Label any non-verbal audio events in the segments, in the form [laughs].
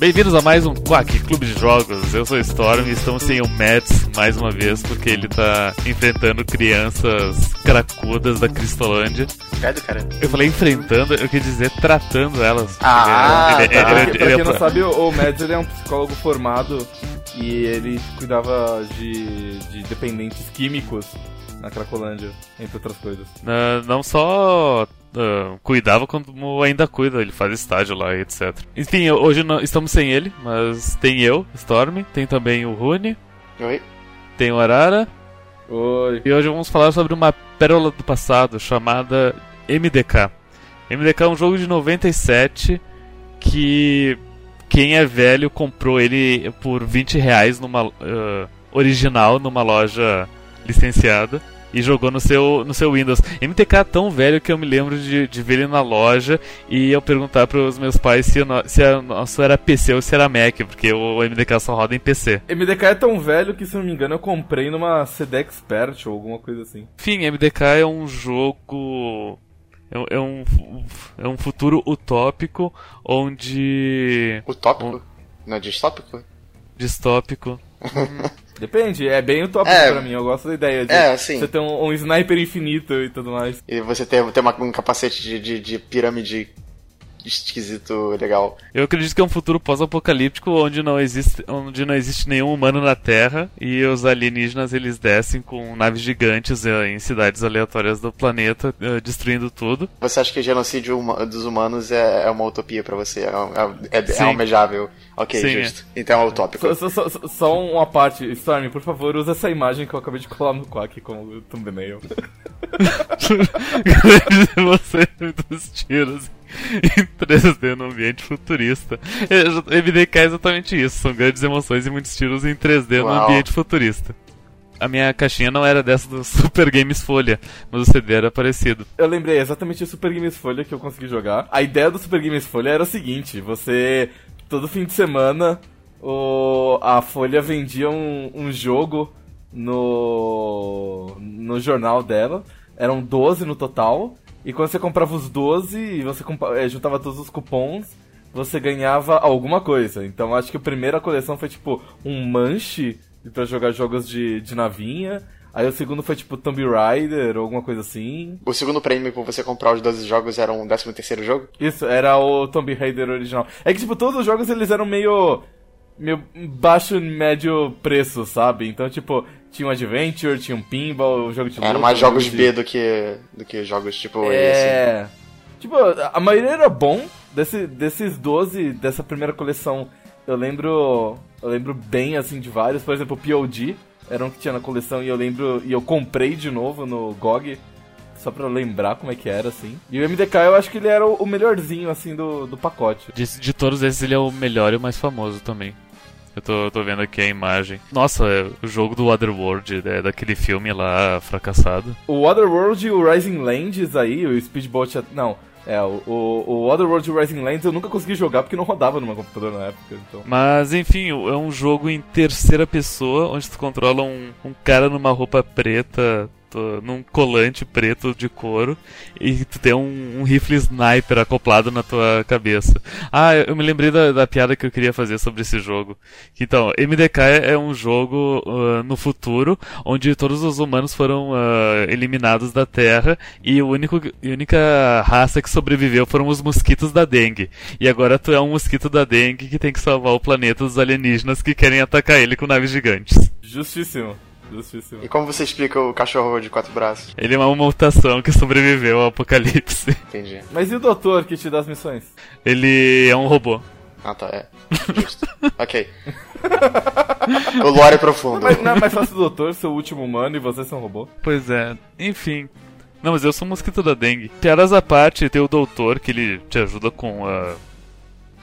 Bem-vindos a mais um Quack Clube de Jogos. Eu sou o Storm e estamos sem o Mads mais uma vez porque ele tá enfrentando crianças cracudas da Cristolândia. Credo, cara. Eu falei enfrentando, eu quis dizer tratando elas. Ah, Ele- tá. ele- Pra, ele- pra quem não sabe, o Mads ele é um psicólogo formado e ele cuidava de, de dependentes químicos na Cracolândia, entre outras coisas. Ah, não só ah, cuidava, como ainda cuida. Ele faz estágio lá e etc. Enfim, hoje não- estamos sem ele, mas tem eu, Storm, tem também o Rune, Oi? tem o Arara. Oi. E hoje vamos falar sobre uma pérola do passado chamada MDK. MDK é um jogo de 97 que quem é velho comprou ele por 20 reais numa ah, original numa loja licenciada e jogou no seu, no seu Windows. MTK é tão velho que eu me lembro de, de ver ele na loja e eu perguntar para os meus pais se, o no- se a nosso era PC ou se era Mac, porque o MDK só roda em PC. MDK é tão velho que, se não me engano, eu comprei numa CD Expert ou alguma coisa assim. Enfim, MDK é um jogo. É um, é um, é um futuro utópico onde. Utópico? Não é distópico? distópico. [laughs] Depende, é bem utópico É. pra mim, eu gosto da ideia de É, sim. você ter um, um sniper infinito e tudo mais. E você ter, ter uma- um capacete de, de, de pirâmide esquisito, legal. Eu acredito que é um futuro pós-apocalíptico onde não existe onde não existe nenhum humano na Terra e os alienígenas eles descem com naves gigantes eh, em cidades aleatórias do planeta, eh, destruindo tudo. Você acha que o genocídio dos humanos é, é uma utopia pra você? É, é, é, é almejável? Ok, Sim, justo. Então é utópico. Só, só, só, só uma parte, Storm, por favor, usa essa imagem que eu acabei de colar no Quack como thumbnail. [laughs] Grandes emoções e muitos tiros em 3D no ambiente futurista. É, MDK é exatamente isso, são grandes emoções e muitos tiros em 3D no Uau. ambiente futurista. A minha caixinha não era dessa do [laughs] Super Games Folha, mas o CD era parecido. Eu lembrei exatamente o Super Games Folha que eu consegui jogar. A ideia do Super Games Folha era o seguinte: você, todo fim de semana, o, a Folha vendia um, um jogo no, no jornal dela. Eram 12 no total. E quando você comprava os 12 e você eh, juntava todos os cupons, você ganhava alguma coisa. Então acho que a primeira coleção foi tipo um manche pra jogar jogos de, de navinha. Aí o segundo foi tipo Tomb Raider ou alguma coisa assim. O segundo prêmio por você comprar os 12 jogos era um 13 terceiro jogo? Isso, era o Tomb Raider original. É que, tipo, todos os jogos eles eram meio. meio baixo e médio preço, sabe? Então, tipo, tinha um Adventure, tinha um Pinball, um jogo de Eram luta, mais um jogos jogo B de- do que, do que jogos tipo esse. É. Tipo, a maioria era bom. Desse, desses 12, dessa primeira coleção, eu lembro. Eu lembro bem assim de vários. Por exemplo, o POD era um que tinha na coleção e eu lembro. E eu comprei de novo no GOG. Só pra lembrar como é que era, assim. E o MDK eu acho que ele era o o melhorzinho, assim, do, do pacote. De, de todos esses, ele é o melhor e o mais famoso também. Eu tô, tô vendo aqui a imagem. Nossa, é o jogo do Otherworld, é daquele filme lá fracassado. O Otherworld e o Rising Lands aí, o Speedboat. Não, é, o, o, Otherworld e o Rising Lands eu nunca consegui jogar porque não rodava no meu computador na época, então. Mas enfim, é um jogo em terceira pessoa, onde tu controla um, um cara numa roupa preta, num colante preto de couro, e tu tem um, um rifle sniper acoplado na tua cabeça. Ah, eu me lembrei da, da piada que eu queria fazer sobre esse jogo. Então, MDK é um jogo ah, no futuro, onde todos os humanos foram ah, eliminados da Terra, e o único, a única raça que sobreviveu foram os mosquitos da dengue. E agora tu é um mosquito da dengue que tem que salvar o planeta dos alienígenas que querem atacar ele com naves gigantes. Justíssimo. Justíssimo. E como você explica o cachorro de quatro braços? Ele é uma mutação que sobreviveu ao apocalipse. [laughs] Entendi. Mas e o doutor que te dá as missões? Ele é um robô. Ah, tá, é. Justo. ok. [laughs] o lore é profundo. Mas não é mais fácil o doutor ser o último humano e você ser um robô? Pois é, enfim. Não, mas eu sou um mosquito da dengue. Piadas à parte, tem o doutor que ele te ajuda com ah,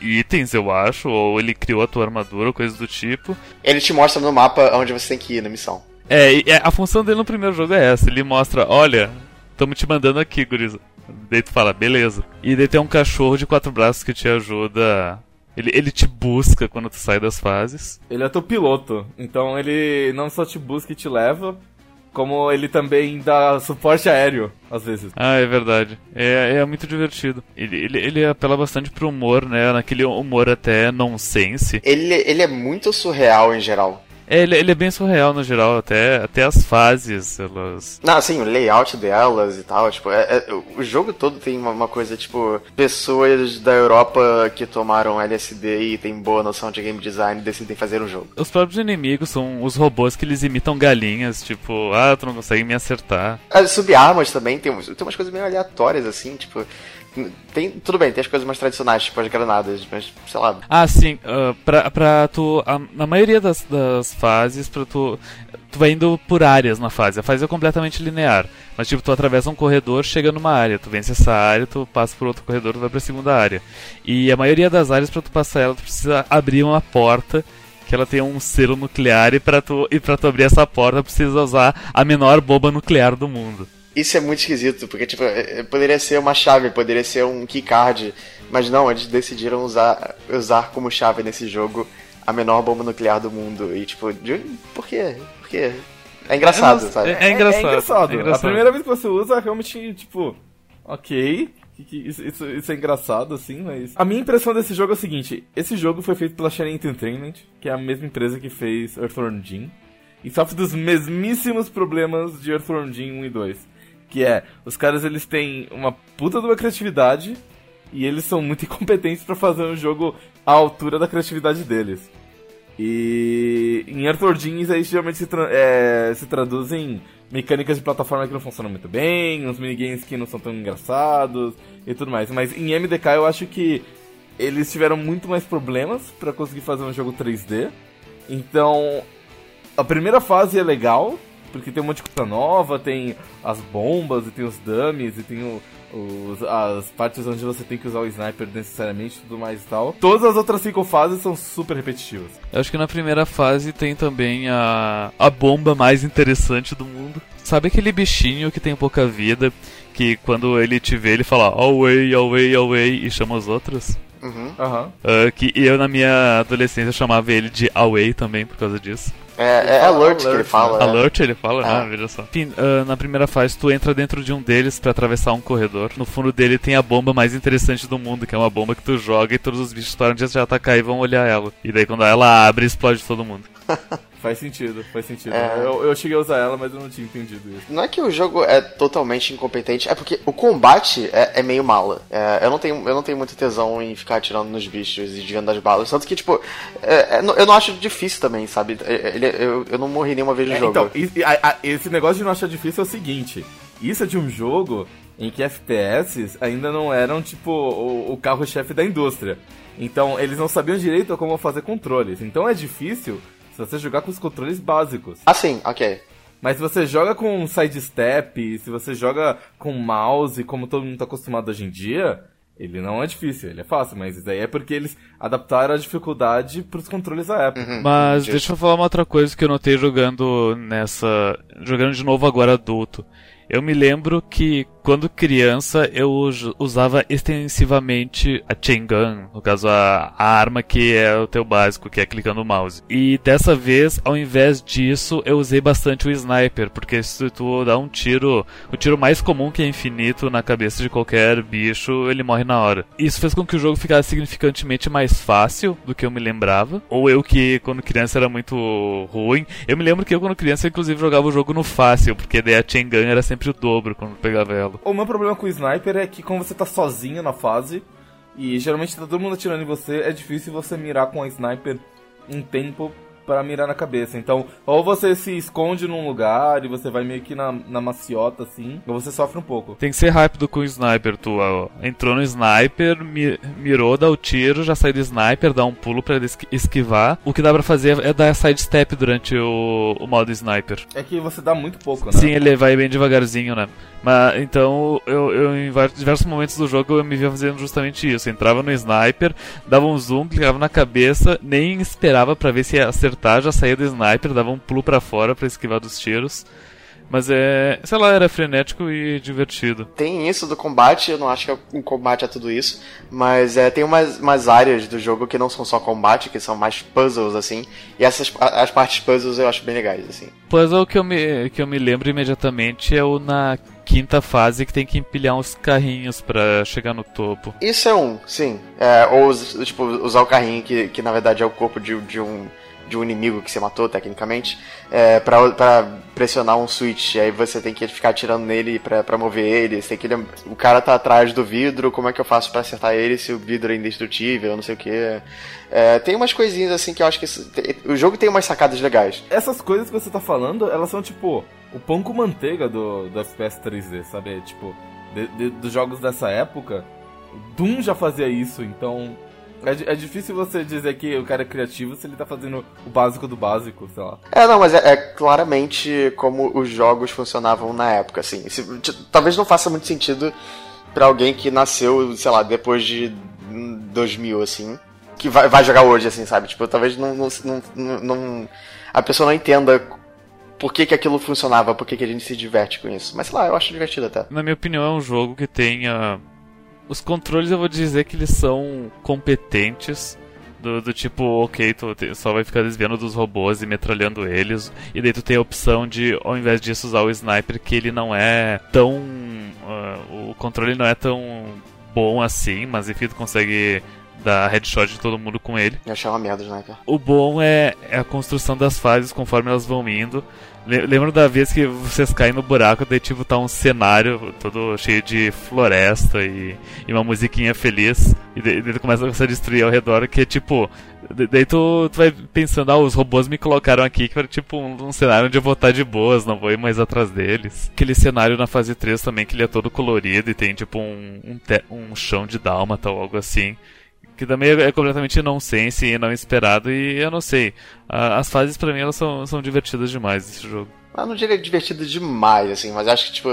itens, eu acho, ou ele criou a tua armadura, ou coisa do tipo. Ele te mostra no mapa onde você tem que ir na missão. É, e é, a função dele no primeiro jogo é essa. Ele mostra, olha, estamos te mandando aqui, guriza. Daí tu fala, beleza. E daí tem um cachorro de quatro braços que te ajuda. Ele, ele te busca quando tu sai das fases. Ele é teu piloto, então ele não só te busca e te leva, como ele também dá suporte aéreo, às vezes. Ah, é verdade. É, é muito divertido. Ele, ele, ele apela bastante pro humor, né? Naquele humor até nonsense. Ele, ele é muito surreal em geral. É, ele, ele, é bem surreal no geral, até, até as fases, elas. Não, assim, o layout delas e tal, tipo, é, é, o jogo todo tem uma, uma, coisa, tipo, pessoas da Europa que tomaram LSD e tem boa noção de game design decidem fazer um jogo. Os próprios inimigos são os robôs que eles imitam galinhas, tipo, ah, tu não consegue me acertar. As subarmas também, tem, tem umas coisas meio aleatórias, assim, tipo. Tem, tudo bem, tem as coisas mais tradicionais, tipo as granadas, mas sei lá. Ah, sim. Uh, pra, pra tu. A, na maioria das, das fases, pra tu. Tu vai indo por áreas na fase. A fase é completamente linear. Mas, tipo, tu atravessa um corredor, chega numa área. Tu vence essa área, tu passa por outro corredor, tu vai pra segunda área. E a maioria das áreas, pra tu passar ela, tu precisa abrir uma porta que ela tem um selo nuclear e pra tu, e pra tu abrir essa porta precisa usar a menor bomba nuclear do mundo. Isso é muito esquisito, porque tipo, é, é, poderia ser uma chave, poderia ser um keycard, mas não, eles decidiram usar, usar como chave nesse jogo a menor bomba nuclear do mundo. E tipo, de, por quê? Por quê? É engraçado, é, sabe? É, é, engraçado, é, engraçado. é, engraçado. A primeira vez que você usa, realmente, tipo, ok. Isso, isso, isso, é engraçado, assim, mas. A minha impressão desse jogo é o seguinte: esse jogo foi feito pela Shining Entertainment, que é a mesma empresa que fez Earthworm Jim, e sofre dos mesmíssimos problemas de Earthworm Jim 1 e 2 que é, os caras eles têm uma puta de uma criatividade e eles são muito [laughs] incompetentes para fazer um jogo à altura da criatividade deles. E em Earthworm Jim aí geralmente se, tra é, se traduzem mecânicas de plataforma que não funcionam muito bem, uns minigames que não são tão engraçados e tudo mais. Mas em MDK eu acho que eles tiveram muito mais problemas para conseguir fazer um jogo 3D. Então, a primeira fase é legal, porque tem um monte de coisa nova, tem as bombas, e tem os dummies, e tem o, os, as partes onde você tem que usar o sniper necessariamente tudo mais e tal. Todas as outras cinco fases são super repetitivas. Eu acho que na primeira fase tem também a, a bomba mais interessante do mundo. Sabe aquele bichinho que tem pouca vida, que quando ele te vê ele fala away, away, away e chama os outros? Uhum. Uhum. Uh, que eu na minha adolescência chamava ele de Away também por causa disso. É, é alert, alert, que ele fala. Né? Alert ele fala, ah, ah veja só. Enfim, uh, na primeira fase tu entra dentro de um deles para atravessar um corredor. No fundo dele tem a bomba mais interessante do mundo, que é uma bomba que tu joga e todos os bichos param de te atacar e vão olhar ela. E daí quando ela abre, explode todo mundo. [laughs] Faz sentido, faz sentido. É... Eu, eu cheguei a usar ela, mas eu não tinha entendido isso. Não é que o jogo é totalmente incompetente, é porque o combate é, é meio mala. É, eu, não tenho, eu não tenho muito tesão em ficar atirando nos bichos e desviando das balas. Tanto que, tipo, é, é eu não acho difícil também, sabe? É, ele, eu, eu não morri nenhuma vez no jogo. Então, e, a, a, esse negócio de não achar difícil é o seguinte: isso é de um jogo em que FPS ainda não eram, tipo, o, o carro-chefe da indústria. Então, eles não sabiam direito como fazer controles. Então é difícil se você jogar com os controles básicos. Ah, sim, ok. Mas se você joga com sidestep, se você joga com mouse, como todo mundo está acostumado hoje em dia, ele não é difícil, ele é fácil, mas isso aí é porque eles adaptaram a dificuldade para os controles da época. Uhum, mas entendi. deixa eu falar uma outra coisa que eu notei jogando nessa. jogando de novo agora adulto. Eu me lembro que quando criança eu usava extensivamente a chain gun, no caso a, a, arma que é o teu básico, que é clicando no mouse. E dessa vez, ao invés disso, eu usei bastante o sniper, porque se tu dá um tiro, o tiro mais comum que é infinito na cabeça de qualquer bicho, ele morre na hora. Isso fez com que o jogo ficasse significantemente mais fácil do que eu me lembrava, ou eu que quando criança era muito ruim. Eu me lembro que eu quando criança inclusive jogava o jogo no fácil, porque daí a chain gun era sempre o dobro quando pegava ela. O meu problema com o sniper é que quando você tá sozinho na fase, e geralmente tá todo mundo atirando em você, é difícil você mirar com a sniper um tempo para mirar na cabeça. Então, ou você se esconde num lugar e você vai meio que na, na maciota, assim, ou você sofre um pouco. Tem que ser rápido com o sniper, tu ó, entrou no sniper, mi mirou, dá o tiro, já sai do sniper, dá um pulo para esquivar. O que dá para fazer é dar sidestep durante o, o modo sniper. É que você dá muito pouco, né? Sim, ele vai bem devagarzinho, né? Mas então eu, eu em diversos momentos do jogo eu me via fazendo justamente isso. Eu entrava no sniper, dava um zoom, clicava na cabeça, nem esperava para ver se ia já saía do sniper, dava um pulo para fora para esquivar dos tiros. Mas é, sei lá, era frenético e divertido. Tem isso do combate, eu não acho que o combate é tudo isso, mas é, tem umas, umas áreas do jogo que não são só combate, que são mais puzzles, assim, e essas as partes puzzles eu acho bem legais, assim. Puzzle que eu me, que eu me lembro imediatamente é o na quinta fase que tem que empilhar uns carrinhos para chegar no topo. Isso é um, sim. É, ou tipo, usar o carrinho que, que na verdade é o corpo de, de um de um inimigo que você matou, tecnicamente, é, pra, pra pressionar um switch. Aí você tem que ficar atirando nele pra, pra mover ele. Você tem que, o cara tá atrás do vidro, como é que eu faço para acertar ele se o vidro é indestrutível, não sei o que. É, tem umas coisinhas assim que eu acho que. O jogo tem umas sacadas legais. Essas coisas que você tá falando, elas são tipo o pão com manteiga do, do FPS 3D, sabe? Tipo, de, de, dos jogos dessa época. Doom já fazia isso, então é, é, difícil você dizer que o cara é criativo se ele tá fazendo o básico do básico, sei lá. É, não, mas é, é claramente como os jogos funcionavam na época, assim. Se, talvez não faça muito sentido para alguém que nasceu, sei lá, depois de 2000, assim, que vai, vai jogar hoje, assim, sabe? Tipo, talvez não, não, não, não a pessoa não entenda por que, que aquilo funcionava, por que, que a gente se diverte com isso. Mas sei lá, eu acho divertido até. Na minha opinião, é um jogo que tenha os controles eu vou dizer que eles são competentes. Do, do, tipo, ok, tu só vai ficar desviando dos robôs e metralhando eles. E daí tu tem a opção de, ao invés disso, usar o sniper, que ele não é tão. Uh, o controle não é tão bom assim, mas enfim, tu consegue dar headshot de todo mundo com ele. Eu achei uma merda o sniper. O bom é, é a construção das fases conforme elas vão indo. Lembro da vez que vocês caem no buraco, daí tipo tá um cenário todo cheio de floresta e, e uma musiquinha feliz, e daí, tu começa a destruir ao redor, que é tipo. Daí tu, tu vai pensando, ah, os robôs me colocaram aqui, que era tipo um, um, cenário onde eu vou estar de boas, não vou ir mais atrás deles. Aquele cenário na fase 3 também, que ele é todo colorido e tem tipo um, um, te, um chão de dálmata ou algo assim que também é completamente nonsense e não esperado, e eu não sei. As fases para mim elas são, são divertidas demais esse jogo. Eu não diria divertido demais, assim, mas acho que, tipo,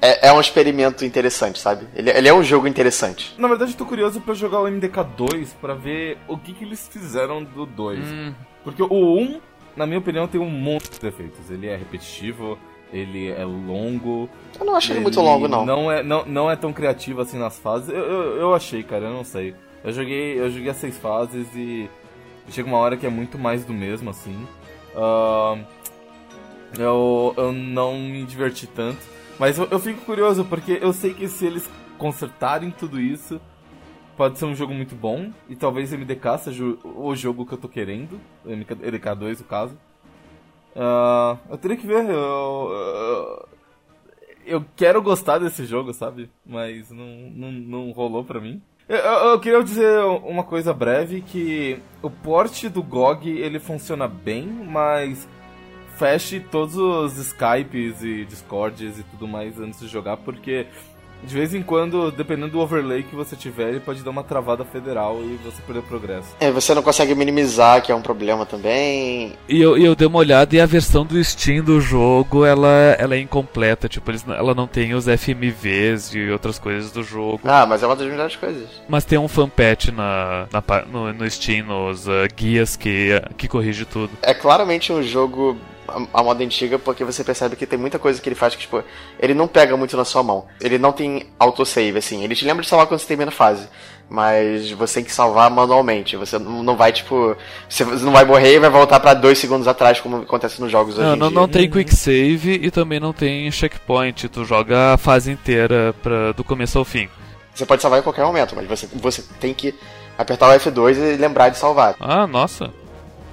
é, é um experimento interessante, sabe? Ele, ele, é um jogo interessante. Na verdade, eu tô curioso para jogar o MDK 2 para ver o que, que eles fizeram do 2. Hum. Porque o 1, na minha opinião, tem um monte de defeitos. Ele é repetitivo, ele é longo. Eu não achei ele muito longo, não. Não é, não, não é tão criativo assim nas fases. Eu, eu, eu achei, cara, eu não sei. Eu joguei, eu joguei as seis fases e chega uma hora que é muito mais do mesmo, assim. Uh, eu, eu não me diverti tanto. Mas eu, eu, fico curioso, porque eu sei que se eles consertarem tudo isso, pode ser um jogo muito bom. E talvez MDK seja o, jogo que eu tô querendo. MDK 2, no caso. Uh, eu teria que ver. Eu, eu, eu, quero gostar desse jogo, sabe? Mas não, não, não rolou pra mim. Eu, eu, queria dizer uma coisa breve, que o porte do GOG, ele funciona bem, mas feche todos os Skypes e Discords e tudo mais antes de jogar, porque de vez em quando, dependendo do overlay que você tiver, ele pode dar uma travada federal e você perder o progresso. É, você não consegue minimizar, que é um problema também. E eu, eu dei uma olhada e a versão do Steam do jogo, ela, ela é incompleta, tipo, eles, ela não tem os FMVs e outras coisas do jogo. Ah, mas é uma das melhores coisas. Mas tem um fanpatch na, na, no, no Steam, nos uh, guias que, que corrige tudo. É claramente um jogo a moda antiga porque você percebe que tem muita coisa que ele faz que, tipo, ele não pega muito na sua mão. Ele não tem autosave, assim. Ele te lembra de salvar quando você termina a fase. Mas você tem que salvar manualmente. Você não vai, tipo. Você não vai morrer e vai voltar para dois segundos atrás, como acontece nos jogos não, hoje. Não, não tem quick save e também não tem checkpoint. Tu joga a fase inteira pra, do começo ao fim. Você pode salvar em qualquer momento, mas você, você tem que apertar o F2 e lembrar de salvar. Ah, nossa.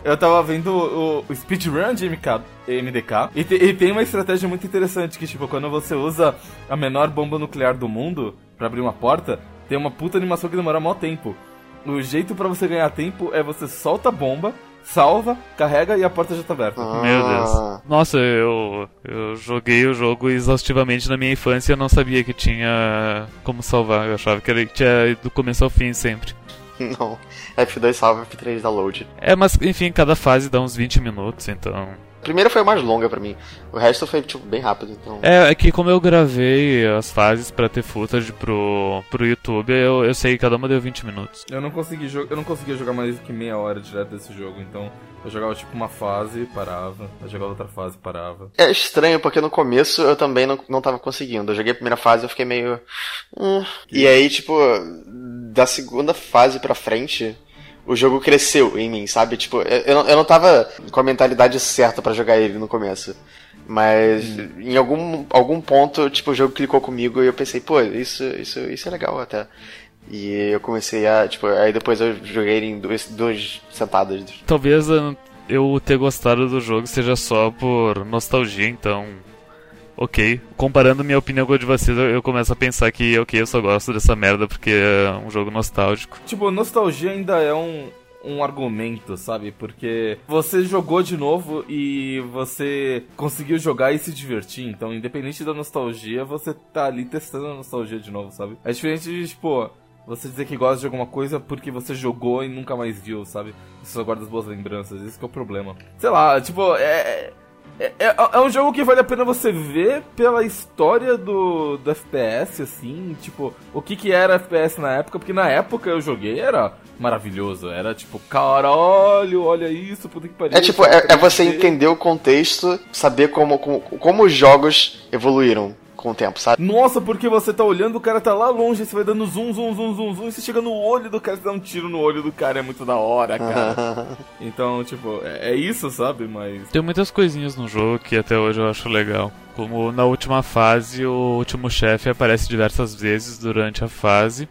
Eu tava vendo o, o speedrun de MK, MDK e, te, e, tem uma estratégia muito interessante que, tipo, quando você usa a menor bomba nuclear do mundo para abrir uma porta, tem uma puta animação que demora maior tempo. O jeito para você ganhar tempo é você solta a bomba, salva, carrega e a porta já tá aberta. Ah. Meu Deus. Nossa, eu, eu joguei o jogo exaustivamente na minha infância e eu não sabia que tinha como salvar. Eu achava que ele tinha do começo ao fim sempre. [laughs] Não. F2 salva, F3 download. É, mas enfim, cada fase dá uns 20 minutos, então. Primeira foi a mais longa pra mim. O resto foi, tipo, bem rápido, então... É, é que como eu gravei as fases pra ter footage pro, pro YouTube, eu, eu sei que cada uma deu 20 minutos. Eu não consegui eu não conseguia jogar mais do que meia hora direto desse jogo, então eu jogava tipo uma fase e parava, eu jogava outra fase e parava. É estranho, porque no começo eu também não, não tava conseguindo. Eu joguei a primeira fase e eu fiquei meio. Hum. E aí, tipo, da segunda fase pra frente, o jogo cresceu em mim, sabe? Tipo, eu, eu não tava com a mentalidade certa para jogar ele no começo. Mas hum. em algum, algum ponto, tipo, o jogo clicou comigo e eu pensei, pô, isso, isso, isso é legal até. E eu comecei a, tipo, aí depois eu joguei em duas, duas sentadas. Talvez eu ter gostado do jogo seja só por nostalgia, então. Ok. Comparando minha opinião com a de vocês, eu começo a pensar que, ok, eu só gosto dessa merda porque é um jogo nostálgico. Tipo, nostalgia ainda é um, um argumento, sabe? Porque você jogou de novo e você conseguiu jogar e se divertir. Então, independente da nostalgia, você tá ali testando a nostalgia de novo, sabe? É diferente de, tipo, você dizer que gosta de alguma coisa porque você jogou e nunca mais viu, sabe? Você só guarda as boas lembranças, esse é o problema. Sei lá, tipo, é, é, é, é, um jogo que vale a pena você ver pela história do, do FPS, assim, tipo, o que que era FPS na época, porque na época eu joguei era maravilhoso, era tipo, caralho, olha isso, puta que pariu. É tipo, é, é você entender o contexto, saber como, como, como os jogos evoluíram com o tempo, sabe? Nossa, porque você tá olhando, o cara tá lá longe, você vai dando zoom, zoom, zoom, zoom, zoom, e você chega no olho do cara, você dá um tiro no olho do cara, é muito da hora, cara. [laughs] então, tipo, é, é isso, sabe? Mas. Tem muitas coisinhas no jogo que até hoje eu acho legal. Como na última fase, o último chefe aparece diversas vezes durante a fase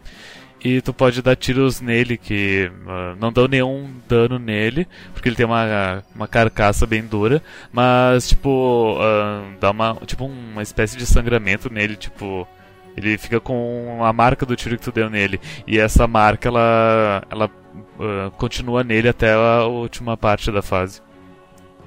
e tu pode dar tiros nele que uh, não dão nenhum dano nele, porque ele tem uma, uma carcaça bem dura, mas tipo, uh, dá uma, tipo uma espécie de sangramento nele, tipo, ele fica com a marca do tiro que tu deu nele, e essa marca ela, ela uh, continua nele até a última parte da fase.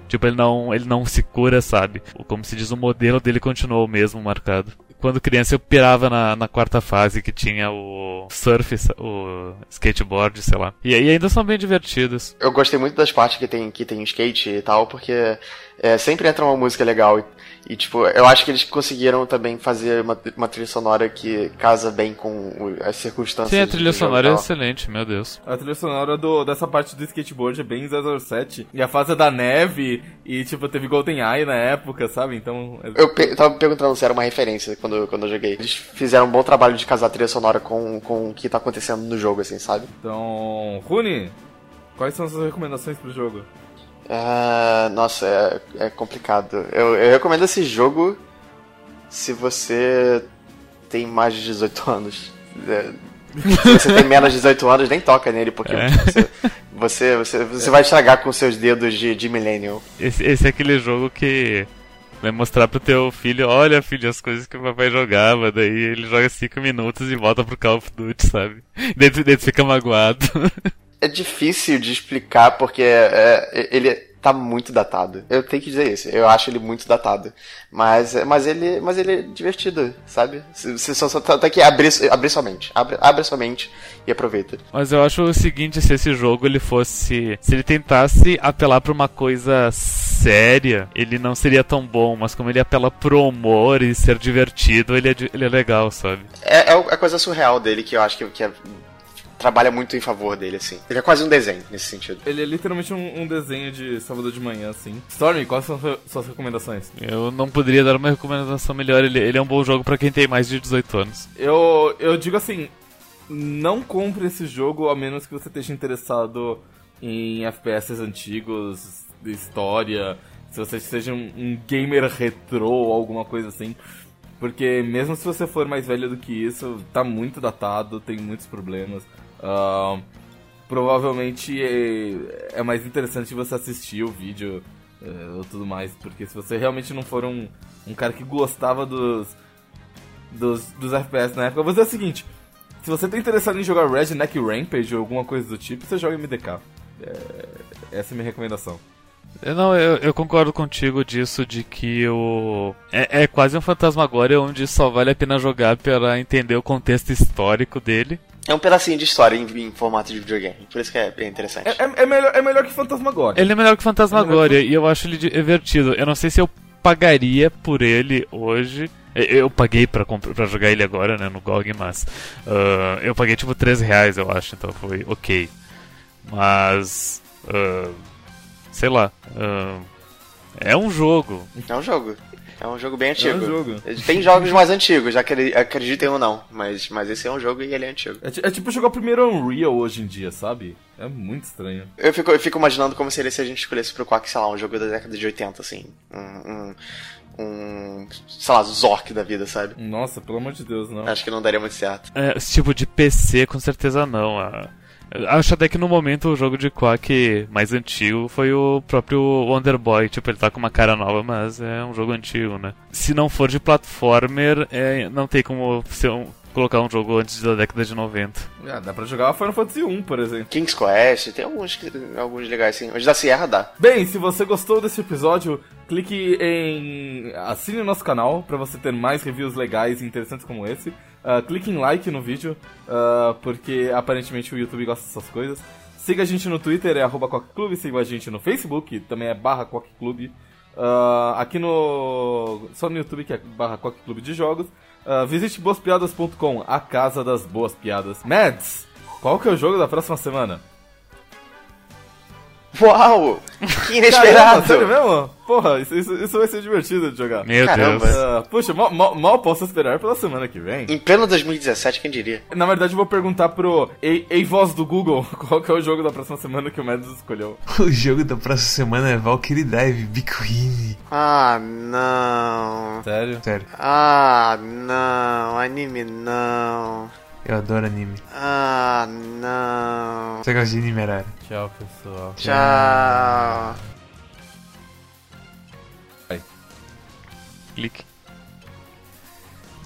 Tipo, ele não, ele não se cura, sabe? Como se diz, o modelo dele continuou o mesmo marcado quando criança eu pirava na, na quarta fase que tinha o surf, o skateboard, sei lá. E, e ainda são bem divertidos. Eu gostei muito das partes que tem, que tem skate e tal, porque é, sempre entra uma música legal. E, tipo, eu acho que eles conseguiram também fazer uma, uma trilha sonora que casa bem com as circunstâncias. Sim, a trilha sonora é excelente, meu Deus. A trilha sonora do, dessa parte do skateboard é bem 007. E a fase da neve, e, tipo, teve Golden Eye na época, sabe? Então. É... Eu pe tava perguntando se era uma referência quando, quando eu joguei. Eles fizeram um bom trabalho de casar a trilha sonora com, com o que tá acontecendo no jogo, assim, sabe? Então. Rune, quais são as suas recomendações pro jogo? Uh, nossa, é, é complicado. Eu, eu, recomendo esse jogo se você tem mais de 18 anos. É, se você tem menos de 18 anos, nem toca nele, porque é. você, você, você, você, vai estragar com seus dedos de, de Millennium. Esse, esse é aquele jogo que vai mostrar pro teu filho, olha filho, as coisas que o papai jogava, daí ele joga 5 minutos e volta pro Call of Duty, sabe? Daí, daí fica magoado. [laughs] é difícil de explicar porque é, é, ele tá muito datado. Eu tenho que dizer isso. Eu acho ele muito datado. Mas, mas, ele, mas ele é divertido, sabe? Você só, só aqui abrir, abrir sua mente. Abre, abre sua mente e aproveita. Mas eu acho o seguinte, se esse jogo ele fosse... Se ele tentasse apelar pra uma coisa séria, ele não seria tão bom. Mas como ele apela pro humor e ser divertido, ele é, ele é legal, sabe? É, é a coisa surreal dele que eu acho que, que é trabalha muito em favor dele, assim. Ele é quase um desenho nesse sentido. Ele é literalmente um, um desenho de sábado de manhã, assim. Stormy, quais são suas recomendações? Eu não poderia dar uma recomendação melhor. Ele, ele é um bom jogo para quem tem mais de 18 anos. Eu, eu digo assim: não compre esse jogo a menos que você esteja interessado em FPS antigos, de história. Se você seja um, um gamer retrô ou alguma coisa assim. Porque mesmo se você for mais velho do que isso, tá muito datado, tem muitos problemas. Uh, provavelmente é, é, mais interessante você assistir o vídeo uh, ou tudo mais, porque se você realmente não for um, um cara que gostava dos, dos, dos FPS na época, vou dizer o seguinte: se você tá interessado em jogar Redneck Rampage ou alguma coisa do tipo, você joga MDK. É, essa é a minha recomendação. Eu não, eu, eu, concordo contigo disso de que o é, é quase um fantasma agora onde só vale a pena jogar para entender o contexto histórico dele É um pedacinho de história em, em formato de videogame. Por isso que é bem interessante. É, é, é melhor, é melhor que Fantasmagoria. Ele é melhor que Fantasmagoria É e eu acho ele divertido. Eu não sei se eu pagaria por ele hoje. Eu- paguei pra, comprar, pra jogar ele agora, né, no GOG, mas ah, eu paguei tipo 13 reais, eu acho, então foi ok. Mas, ah, sei lá, ah, é um jogo. É um jogo. É um jogo bem É antigo. um jogo. Tem jogos mais antigos, acredi- acreditem ou não. Mas, mas esse é um jogo e ele é antigo. É, é tipo jogar o primeiro Unreal hoje em dia, sabe? É muito estranho. Eu fico, eu fico imaginando como seria se a gente escolhesse pro Quack, sei lá, um jogo da década de 80, assim. Um. um, um sei lá, Zork da vida, sabe? Nossa, pelo amor de Deus, não. Acho que não daria muito certo. É, esse tipo de PC, com certeza não. ah. Eu Acho até que no momento o jogo de Quack mais antigo foi o próprio Wonder Boy. Tipo, ele tá com uma cara nova, mas é um jogo antigo, né? Se não for de platformer, é, não tem como ser um- colocar um jogo antes da década de 90. Ah, dá pra jogar Final Fantasy 1, por exemplo. King's Quest, tem alguns, alguns legais, assim. Os da Sierra dá. Bem, se você gostou desse episódio, clique em. assine o nosso canal pra você ter mais reviews legais e interessantes como esse. Ah, clique em like no vídeo, ah, porque aparentemente o YouTube gosta dessas coisas. Siga a gente no Twitter, é arroba Clube, siga a gente no Facebook, também é barra Clube. Ah, aqui no. só no YouTube que é barra Clube de Jogos. Ah, visite boaspiadas.com, a casa das boas piadas. Mads, qual que é o jogo da próxima semana? Uau! Que Caramba, inesperado! sério mesmo? Porra, isso, isso, isso vai ser divertido de jogar. Meu Caramba. Deus. Ah, puxa, mal, mal- mal posso esperar pela semana que vem. Em pleno 2017, quem diria? Na verdade, eu vou perguntar pro Ei, Ei Voz do Google [laughs] qual que é o jogo da próxima semana que o Mads escolheu. O jogo da próxima semana é Valkyrie Drive, Bicuini. Ah, não. Sério? Sério, Ah, não. Anime não. eu adoro anime. Ah, não. Gosta de anime, Arara? Tchau, pessoal. Tchau. Clique.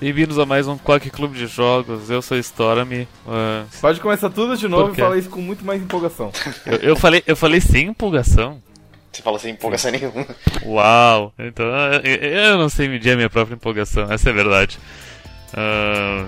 Bem-vindos a mais um Quack Clube de Jogos. Eu sou Stormy. ah, Pode começar tudo de novo e falar isso com muito mais empolgação. [laughs] eu, eu falei, eu falei sem empolgação. Você falou sem empolgação nenhuma. Uau! Então eu, eu não sei medir a minha própria empolgação, essa é a verdade. Ah,